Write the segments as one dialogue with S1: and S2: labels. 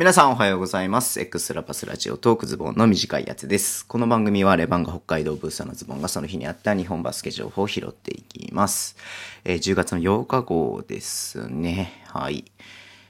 S1: 皆さんおはようございます。エクスラパスラジオトークズボンの短いやつです。この番組はレバンが北海道ブースターのズボンがその日にあった日本バスケ情報を拾っていきます。えー10月の8日号ですね。はい。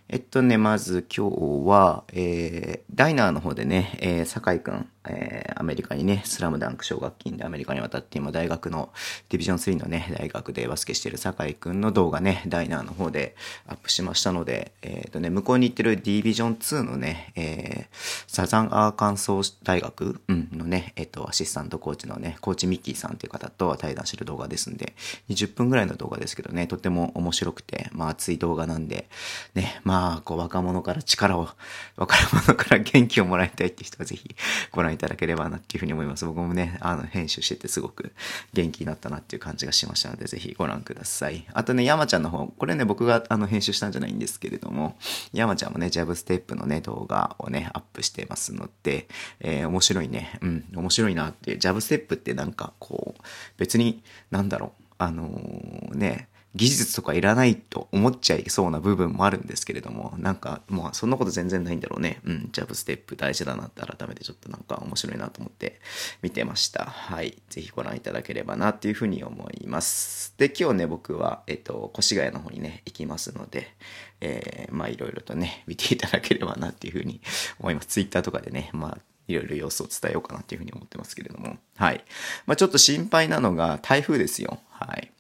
S1: えっとね、まず今日は、えー、ダイナーの方でね、えー、酒井くん、えー、アメリカにね、スラムダンク奨学金でアメリカに渡って今大学の、ディビジョン3のね、大学でバスケしてる酒井くんの動画ね、ダイナーの方でアップしましたので、えっ、とね、向こうに行ってるディビジョン2のね、えー、サザンアーカンソー大学、うん、のね、えっ、と、アシスタントコーチのね、コーチミッキーさんという方と対談してる動画ですんで、20分ぐらいの動画ですけどね、とっても面白くて、まあ熱い動画なんで、ね、まあ、こう若者から力を、若者から元気をもらいたいって人はぜひご覧いただければなっていうふうに思います。僕もね、あの、編集しててすごく元気になったなっていう感じがしましたので、ぜひご覧ください。あとね、山ちゃんの方、これね、僕があの編集したんじゃないんですけれども、山ちゃんもね、ジャブステップのね、動画をね、アップしてますので、えー面白いね、うん、面白いなっていう、ジャブステップってなんかこう、別に、なんだろう、あのーね、技術とかいらないと思っちゃいそうな部分もあるんですけれども、なんか、まあ、そんなこと全然ないんだろうね。うん、ジャブステップ大事だなって改めてちょっとなんか面白いなと思って見てました。はい。ぜひご覧いただければなっていうふうに思います。で、今日ね、僕は、えっと、越谷の方にね、行きますので、えー、まあ、いろいろとね、見ていただければなっていうふうに思います。ツイッターとかでね、まあ、いろいろ様子を伝えようかなっていうふうに思ってますけれども。はい。まあ、ちょっと心配なのが台風ですよ。はい。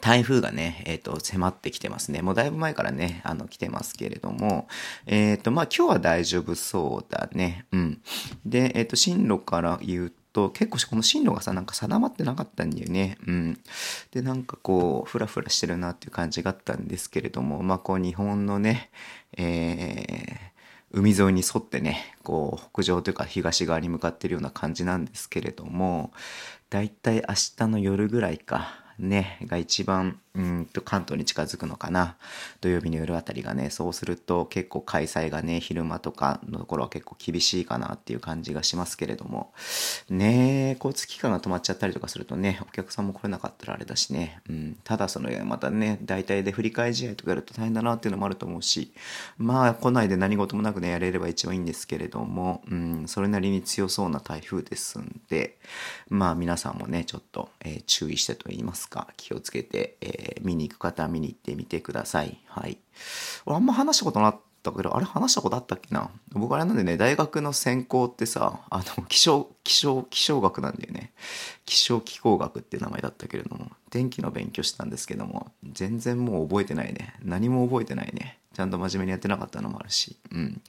S1: 台風がね、えっ、と、迫ってきてますね。もうだいぶ前からね、あの、来てますけれども、えっ、と、まあ、今日は大丈夫そうだね。うん。で、えっ、と、進路から言うと、結構この進路がさ、なんか定まってなかったんだよね。うん。で、なんかこう、ふらふらしてるなっていう感じがあったんですけれども、まあ、こう、日本のね、えー、海沿いに沿ってね、こう、北上というか東側に向かってるような感じなんですけれども、だいたい明日の夜ぐらいか、ね、が一番、うんと関東に近づくのかな。土曜日の夜あたりがね、そうすると結構開催がね、昼間とかのところは結構厳しいかなっていう感じがしますけれども、ね交通機関が止まっちゃったりとかするとね、お客さんも来れなかったらあれだしね、うん、ただその、またね、大体で振り替え試合とかやると大変だなっていうのもあると思うし、まあ、来ないで何事もなくね、やれれば一番いいんですけれども、うん、それなりに強そうな台風ですんで、まあ皆さんもね、ちょっと、えー注意してと言いますか、気をつけて、えー見に行く方は見に行ってみてください。はい。俺あんま話したことなかったけど、あれ話したことあったっけな？僕あれなんでね、大学の専攻ってさ、あの、気象、気象、気象学なんだよね。気象気候学って名前だったけれども、天気の勉強してたんですけども、全然もう覚えてないね。何も覚えてないね。ちゃんと真面目にやってなかったのもあるし。うん。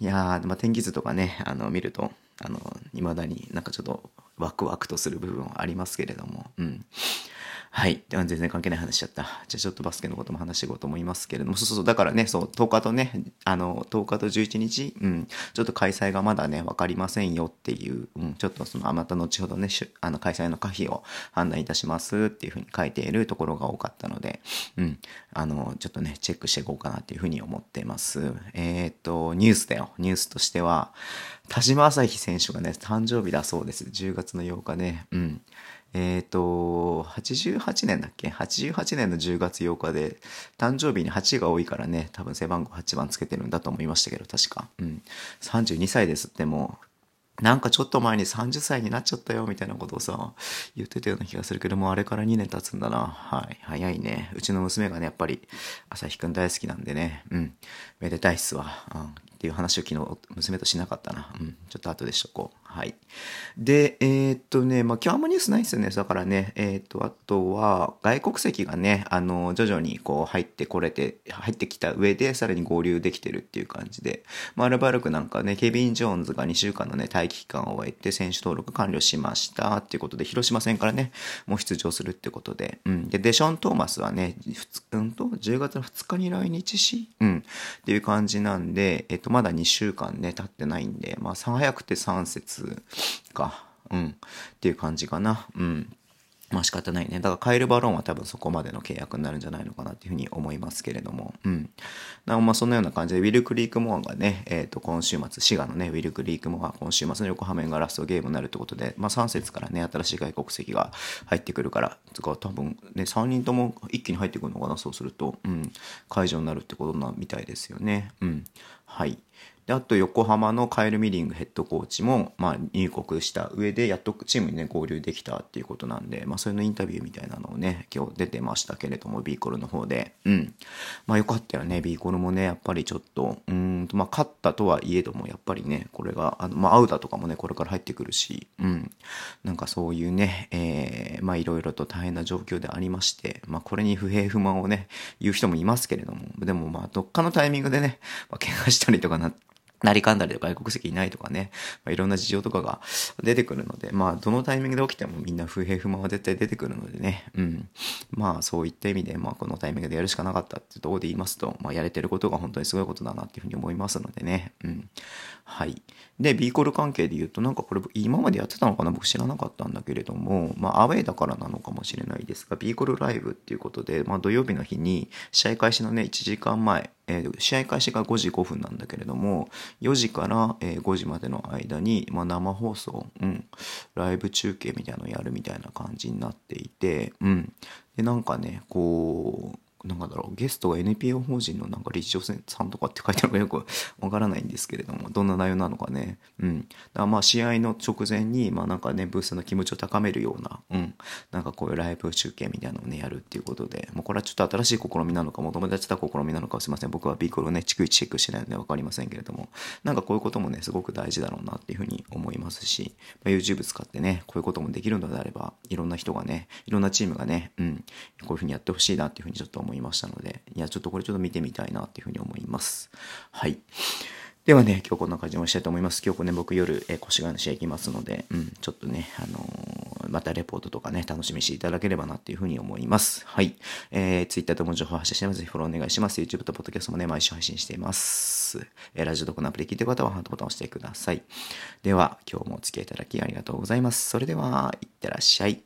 S1: いやー、まあ、天気図とかね、あの、見ると、あの、未だになんかちょっとワクワクとする部分はありますけれども、うん。はい。全然関係ない話しちゃった。じゃあちょっとバスケのことも話していこうと思いますけれども、そうそうそう、だからね、そう、10日とね、あの、10日と11日、うん、ちょっと開催がまだね、わかりませんよっていう、うん、ちょっとその、また後ほどね、あの、開催の可否を判断いたしますっていうふうに書いているところが多かったので、うん、あの、ちょっとね、チェックしていこうかなっていうふうに思っています。えっ、と、ニュースだよ。ニュースとしては、田島朝日選手がね、誕生日だそうです。10月の8日ね。うん。えっ、と、88年だっけ ?88 年の10月8日で、誕生日に8が多いからね、多分背番号8番つけてるんだと思いましたけど、確か。うん。32歳ですってもう、なんかちょっと前に30歳になっちゃったよみたいなことをさ、言ってたような気がするけども、あれから2年経つんだな。はい。早いね。うちの娘がね、やっぱり、朝日くん大好きなんでね。うん。めでたいっすわ。うん。っていう話を昨日、娘としなかったな。うん。ちょっと後でしとこう。はい。で、えーっとね、まあ、今日あんまニュースないですよね。だからね、えーっと、あとは、外国籍がね、あの、徐々にこう入ってこれて、入ってきた上で、さらに合流できてるっていう感じで、まあ、アルバルクなんかね、ケビン・ジョーンズが2週間のね、待機期間を終えて、選手登録完了しましたっていうことで、広島戦からね、もう出場するってことで、うん。で、デション・トーマスはね、うんと、10月の2日に来日し、うん。っていう感じなんで、えっと、まだ2週間ね、経ってないんで、まあ、早くて3節か、うん。っていう感じかな。うん。まあ仕方ないね。だからカイル・バローンは多分そこまでの契約になるんじゃないのかなっていうふうに思いますけれども。うん。だまあそのような感じで、ウィル・クリーク・モアがね、えっ、と、今週末、滋賀のね、ウィル・クリーク・モア、今週末の横浜がラストゲームになるってことで、まあ3節からね、新しい外国籍が入ってくるから、つか多分ね、3人とも一気に入ってくるのかな、そうすると、うん、解除になるってことなみたいですよね。うん。はい。で、あと横浜のカエル・ミリングヘッドコーチも、まあ、入国した上で、やっとチームにね、合流できたっていうことなんで、まあ、それのインタビューみたいなのをね、今日出てましたけれども、ビーコルの方で。うん。まあ、よかったよね。ビーコルもね、やっぱりちょっと、うんと、まあ、勝ったとはいえども、やっぱりね、これが、あの、まあ、アウダとかもね、これから入ってくるし、うん。なんかそういうね、えー、まあ、いろいろと大変な状況でありまして、まあ、これに不平不満をね、言う人もいますけれども、でもまあ、どっかのタイミングでね、まあ、怪我したりとかな、なりかんだりで外国籍いないとかね、まあ、いろんな事情とかが出てくるので、まあ、どのタイミングで起きてもみんな不平不満は絶対出てくるのでね、うん。まあ、そういった意味で、まあ、このタイミングでやるしかなかったっていうところで言いますと、まあ、やれてることが本当にすごいことだなっていうふうに思いますのでね、うん。はい。で、ビーコル関係で言うと、なんかこれ今までやってたのかな僕知らなかったんだけれども、まあアウェイだからなのかもしれないですが、ビーコルライブっていうことで、まあ土曜日の日に試合開始のね、1時間前、えー、試合開始が5時5分なんだけれども、4時から、え5時までの間に、まあ、生放送、うん、ライブ中継みたいなのをやるみたいな感じになっていて、うん。で、なんかね、こう、なんだろう、ゲストが NPO 法人のなんか理事長さんとかって書いてあるのかよくわからないんですけれども、どんな内容なのかね。うん。だまあ試合の直前に、まあなんかね、ブースの気持ちを高めるような、うん。なんかこういうライブ中継みたいなのをね、やるっていうことで、もうこれはちょっと新しい試みなのか、もともとやってた試みなのかすいません。僕はビーコルをね、逐一チェックしてないのでわかりませんけれども、なんかこういうこともね、すごく大事だろうなっていうふうに思いますし、まあ、YouTube 使ってね、こういうこともできるのであれば、いろんな人がね、いろんなチームがね、うん、こういうふうにやってほしいなっていうふうにちょっと思いますもいましたので、いや、ちょっとこれちょっと見てみたいなっていうふうに思います。はい。ではね、今日こんな感じにしたいと思います。今日ね、僕夜、えー、越谷の試合行きますので、うん、ちょっとね、あのー、またレポートとかね、楽しみにしていただければなっていうふうに思います。はい。えー、Twitter とも情報発信してます。ぜひフォローお願いします。YouTube と Podcast もね、毎週配信しています。えー、ラジオとこのアプリ聞いてる方はハートボタンを押してください。では、今日もお付き合いいただきありがとうございます。それでは、いってらっしゃい。